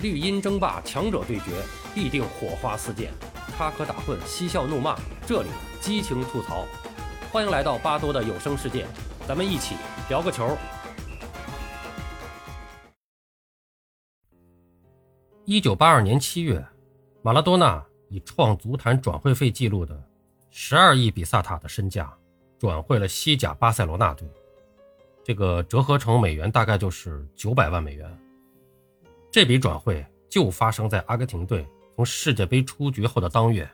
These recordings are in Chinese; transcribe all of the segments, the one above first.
绿茵争霸，强者对决，必定火花四溅，插科打诨，嬉笑怒骂，这里激情吐槽。欢迎来到巴多的有声世界，咱们一起聊个球。一九八二年七月，马拉多纳以创足坛转会费记录的十二亿比萨塔的身价，转会了西甲巴塞罗那队，这个折合成美元大概就是九百万美元。这笔转会就发生在阿根廷队从世界杯出局后的当月，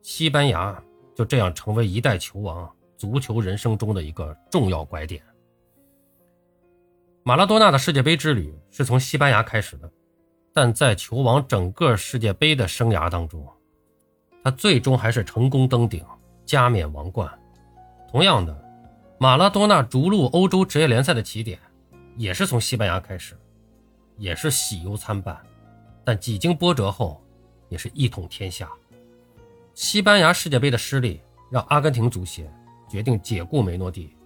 西班牙就这样成为一代球王足球人生中的一个重要拐点。马拉多纳的世界杯之旅是从西班牙开始的，但在球王整个世界杯的生涯当中，他最终还是成功登顶，加冕王冠。同样的，马拉多纳逐鹿欧洲职业联赛的起点也是从西班牙开始。也是喜忧参半，但几经波折后，也是一统天下。西班牙世界杯的失利让阿根廷足协决定解雇梅诺蒂。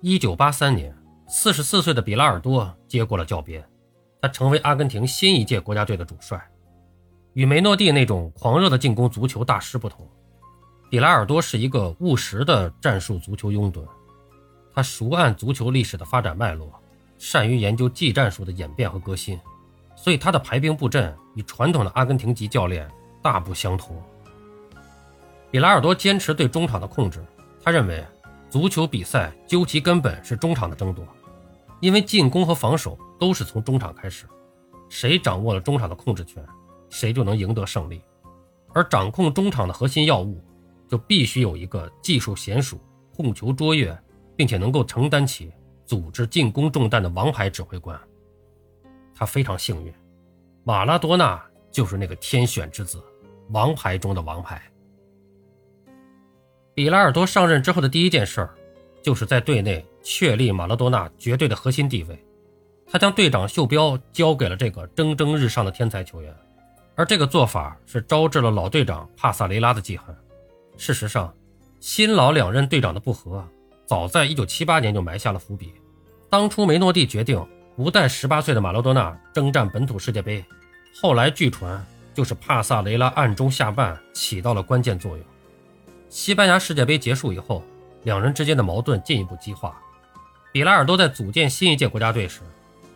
一九八三年，四十四岁的比拉尔多接过了教鞭，他成为阿根廷新一届国家队的主帅。与梅诺蒂那种狂热的进攻足球大师不同，比拉尔多是一个务实的战术足球拥趸，他熟谙足球历史的发展脉络。善于研究技战术的演变和革新，所以他的排兵布阵与传统的阿根廷籍教练大不相同。比拉尔多坚持对中场的控制，他认为足球比赛究其根本是中场的争夺，因为进攻和防守都是从中场开始，谁掌握了中场的控制权，谁就能赢得胜利。而掌控中场的核心要务，就必须有一个技术娴熟、控球卓越，并且能够承担起。组织进攻重担的王牌指挥官，他非常幸运，马拉多纳就是那个天选之子，王牌中的王牌。比拉尔多上任之后的第一件事儿，就是在队内确立马拉多纳绝对的核心地位。他将队长袖标交给了这个蒸蒸日上的天才球员，而这个做法是招致了老队长帕萨雷拉的记恨。事实上，新老两任队长的不和。早在1978年就埋下了伏笔。当初梅诺蒂决定不带18岁的马拉多纳征战本土世界杯，后来据传就是帕萨雷拉暗中下绊，起到了关键作用。西班牙世界杯结束以后，两人之间的矛盾进一步激化。比拉尔多在组建新一届国家队时，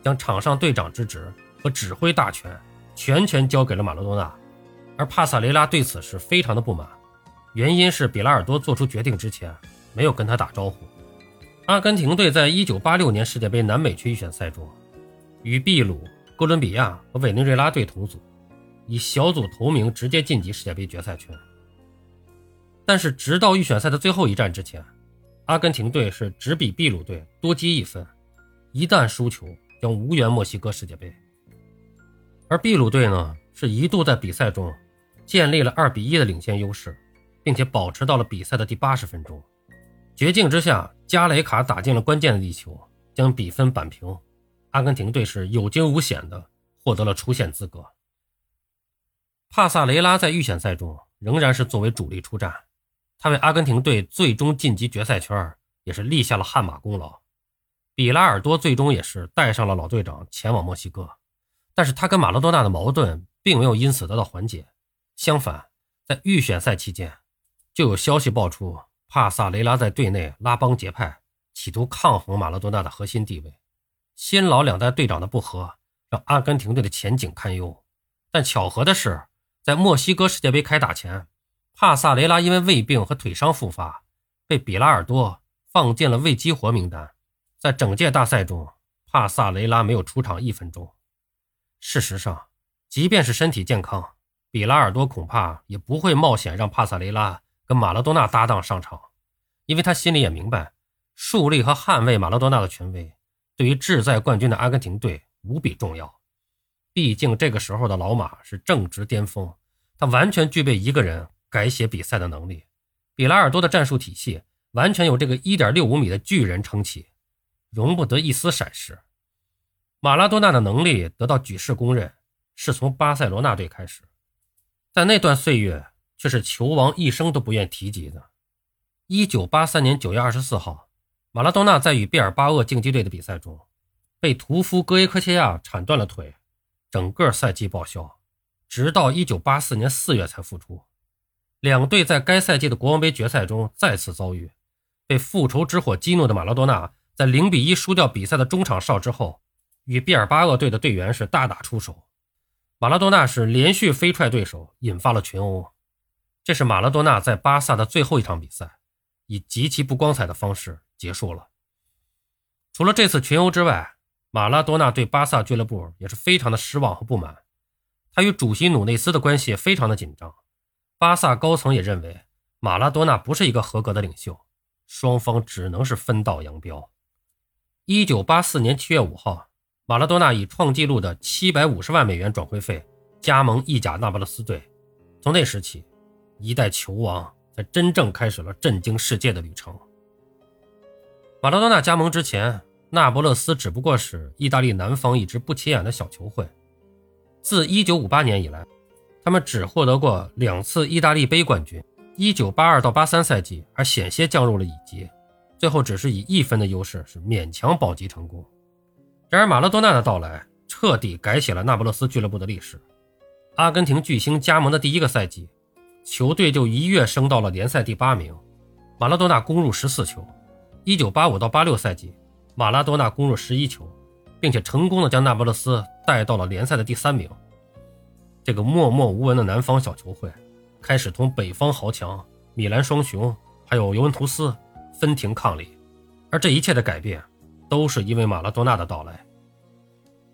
将场上队长之职和指挥大权全权交给了马拉多纳，而帕萨雷拉对此是非常的不满，原因是比拉尔多做出决定之前。没有跟他打招呼。阿根廷队在1986年世界杯南美区预选赛中，与秘鲁、哥伦比亚和委内瑞拉队同组，以小组头名直接晋级世界杯决赛圈。但是，直到预选赛的最后一战之前，阿根廷队是只比秘鲁队多积一分，一旦输球将无缘墨西哥世界杯。而秘鲁队呢，是一度在比赛中建立了2比1的领先优势，并且保持到了比赛的第80分钟。绝境之下，加雷卡打进了关键的一球，将比分扳平。阿根廷队是有惊无险的获得了出线资格。帕萨雷拉在预选赛中仍然是作为主力出战，他为阿根廷队最终晋级决赛圈也是立下了汗马功劳。比拉尔多最终也是带上了老队长前往墨西哥，但是他跟马拉多纳的矛盾并没有因此得到缓解，相反，在预选赛期间就有消息爆出。帕萨雷拉在队内拉帮结派，企图抗衡马拉多纳的核心地位。新老两代队长的不和，让阿根廷队的前景堪忧。但巧合的是，在墨西哥世界杯开打前，帕萨雷拉因为胃病和腿伤复发，被比拉尔多放进了未激活名单。在整届大赛中，帕萨雷拉没有出场一分钟。事实上，即便是身体健康，比拉尔多恐怕也不会冒险让帕萨雷拉。跟马拉多纳搭档上场，因为他心里也明白，树立和捍卫马拉多纳的权威，对于志在冠军的阿根廷队无比重要。毕竟这个时候的老马是正值巅峰，他完全具备一个人改写比赛的能力。比拉尔多的战术体系完全有这个1.65米的巨人撑起，容不得一丝闪失。马拉多纳的能力得到举世公认，是从巴塞罗那队开始，在那段岁月。却是球王一生都不愿提及的。一九八三年九月二十四号，马拉多纳在与毕尔巴鄂竞技队的比赛中，被屠夫戈耶科切亚铲断了腿，整个赛季报销，直到1984年4月才复出。两队在该赛季的国王杯决赛中再次遭遇，被复仇之火激怒的马拉多纳在0比1输掉比赛的中场哨之后，与毕尔巴鄂队的队员是大打出手。马拉多纳是连续飞踹对手，引发了群殴。这是马拉多纳在巴萨的最后一场比赛，以极其不光彩的方式结束了。除了这次群殴之外，马拉多纳对巴萨俱乐部也是非常的失望和不满。他与主席努内斯的关系非常的紧张，巴萨高层也认为马拉多纳不是一个合格的领袖，双方只能是分道扬镳。一九八四年七月五号，马拉多纳以创纪录的七百五十万美元转会费加盟意甲那不勒斯队，从那时起。一代球王才真正开始了震惊世界的旅程。马拉多纳加盟之前，那不勒斯只不过是意大利南方一支不起眼的小球会。自1958年以来，他们只获得过两次意大利杯冠军，1982到83赛季还险些降入了乙级，最后只是以一分的优势是勉强保级成功。然而，马拉多纳的到来彻底改写了那不勒斯俱乐部的历史。阿根廷巨星加盟的第一个赛季。球队就一跃升到了联赛第八名，马拉多纳攻入十四球。一九八五到八六赛季，马拉多纳攻入十一球，并且成功的将那不勒斯带到了联赛的第三名。这个默默无闻的南方小球会，开始同北方豪强米兰双雄还有尤文图斯分庭抗礼。而这一切的改变，都是因为马拉多纳的到来。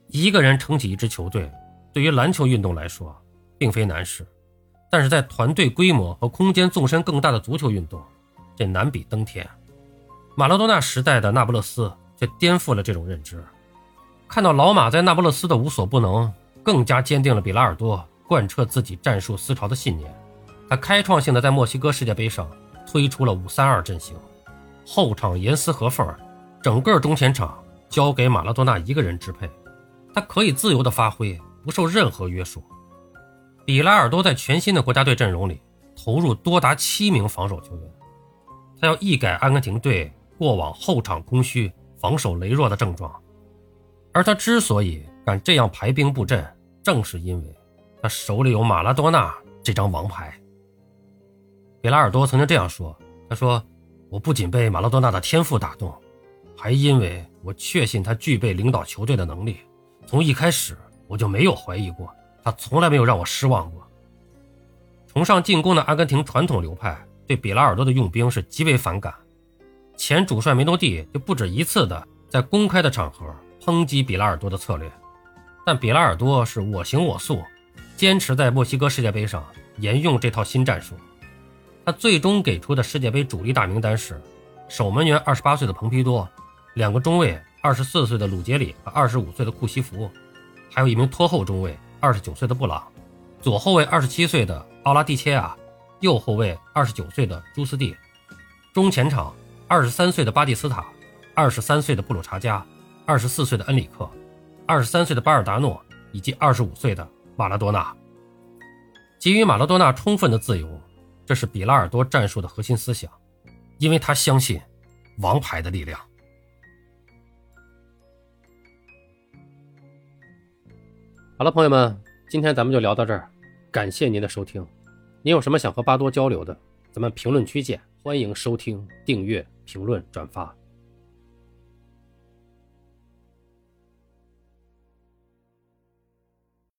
一个人撑起一支球队，对于篮球运动来说，并非难事。但是在团队规模和空间纵深更大的足球运动，这难比登天。马拉多纳时代的那不勒斯却颠覆了这种认知。看到老马在那不勒斯的无所不能，更加坚定了比拉尔多贯彻自己战术思潮的信念。他开创性的在墨西哥世界杯上推出了五三二阵型，后场严丝合缝，整个中前场交给马拉多纳一个人支配，他可以自由的发挥，不受任何约束。比拉尔多在全新的国家队阵容里投入多达七名防守球员，他要一改阿根廷队过往后场空虚、防守羸弱的症状。而他之所以敢这样排兵布阵，正是因为他手里有马拉多纳这张王牌。比拉尔多曾经这样说：“他说，我不仅被马拉多纳的天赋打动，还因为我确信他具备领导球队的能力。从一开始我就没有怀疑过。”他从来没有让我失望过。崇尚进攻的阿根廷传统流派对比拉尔多的用兵是极为反感，前主帅梅诺蒂就不止一次的在公开的场合抨击比拉尔多的策略，但比拉尔多是我行我素，坚持在墨西哥世界杯上沿用这套新战术。他最终给出的世界杯主力大名单是：守门员二十八岁的蓬皮多，两个中卫二十四岁的鲁杰里和二十五岁的库西福，还有一名拖后中卫。二十九岁的布朗，左后卫二十七岁的奥拉蒂切亚，右后卫二十九岁的朱斯蒂，中前场二十三岁的巴蒂斯塔，二十三岁的布鲁查加，二十四岁的恩里克，二十三岁的巴尔达诺，以及二十五岁的马拉多纳。给予马拉多纳充分的自由，这是比拉尔多战术的核心思想，因为他相信王牌的力量。好了，朋友们，今天咱们就聊到这儿，感谢您的收听。您有什么想和巴多交流的，咱们评论区见。欢迎收听、订阅、评论、转发。